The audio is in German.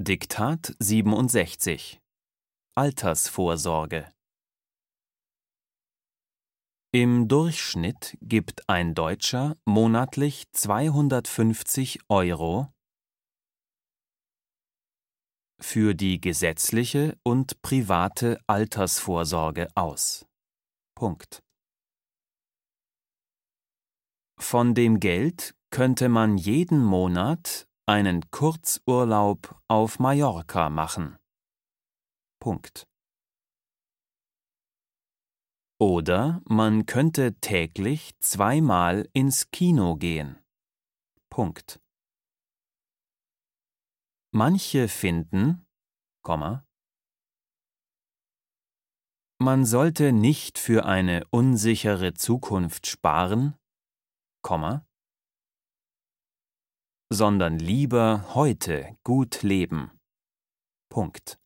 Diktat 67 Altersvorsorge Im Durchschnitt gibt ein Deutscher monatlich 250 Euro für die gesetzliche und private Altersvorsorge aus. Punkt. Von dem Geld könnte man jeden Monat einen Kurzurlaub auf Mallorca machen. Punkt. Oder man könnte täglich zweimal ins Kino gehen. Punkt. Manche finden, Komma, man sollte nicht für eine unsichere Zukunft sparen, Komma, sondern lieber heute gut leben. Punkt.